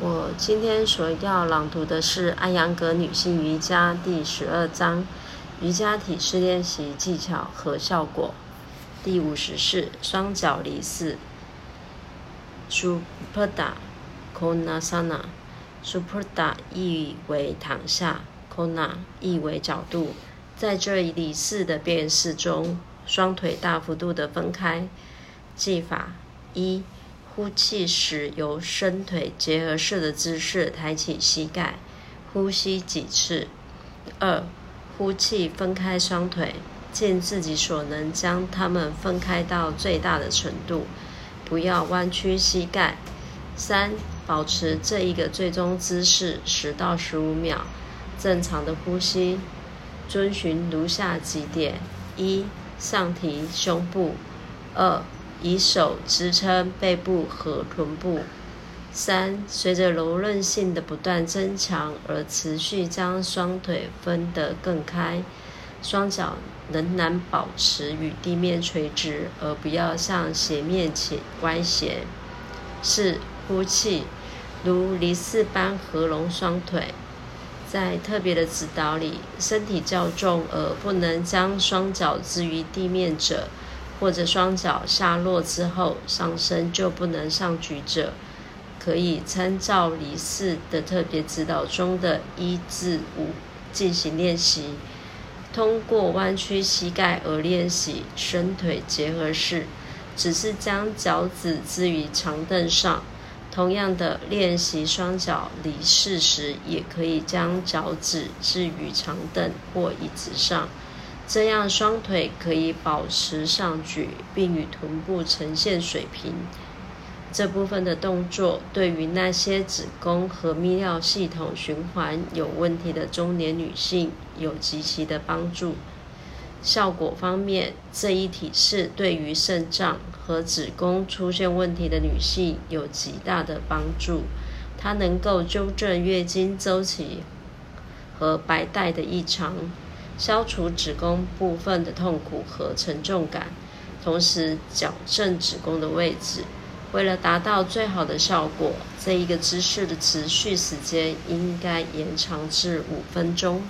我今天所要朗读的是《安阳格女性瑜伽》第十二章：瑜伽体式练习技巧和效果。第五十四，双脚离四。Supada Konasana。Supada 意为躺下，Kona 意为角度。在这一离式的变式中，双腿大幅度的分开。技法一。呼气时，由伸腿结合式的姿势抬起膝盖，呼吸几次。二，呼气分开双腿，尽自己所能将它们分开到最大的程度，不要弯曲膝盖。三，保持这一个最终姿势十到十五秒，正常的呼吸。遵循如下几点：一，上提胸部；二。以手支撑背部和臀部。三，随着柔韧性的不断增强而持续将双腿分得更开，双脚仍然保持与地面垂直，而不要向斜面前歪斜。四，呼气，如离式般合拢双腿。在特别的指导里，身体较重而不能将双脚置于地面者。或者双脚下落之后，上身就不能上举者，可以参照离四的特别指导中的一至五进行练习。通过弯曲膝盖而练习伸腿结合式，只是将脚趾置于长凳上。同样的，练习双脚离四时，也可以将脚趾置于长凳或椅子上。这样双腿可以保持上举，并与臀部呈现水平。这部分的动作对于那些子宫和泌尿系统循环有问题的中年女性有极其的帮助。效果方面，这一体式对于肾脏和子宫出现问题的女性有极大的帮助。它能够纠正月经周期和白带的异常。消除子宫部分的痛苦和沉重感，同时矫正子宫的位置。为了达到最好的效果，这一个姿势的持续时间应该延长至五分钟。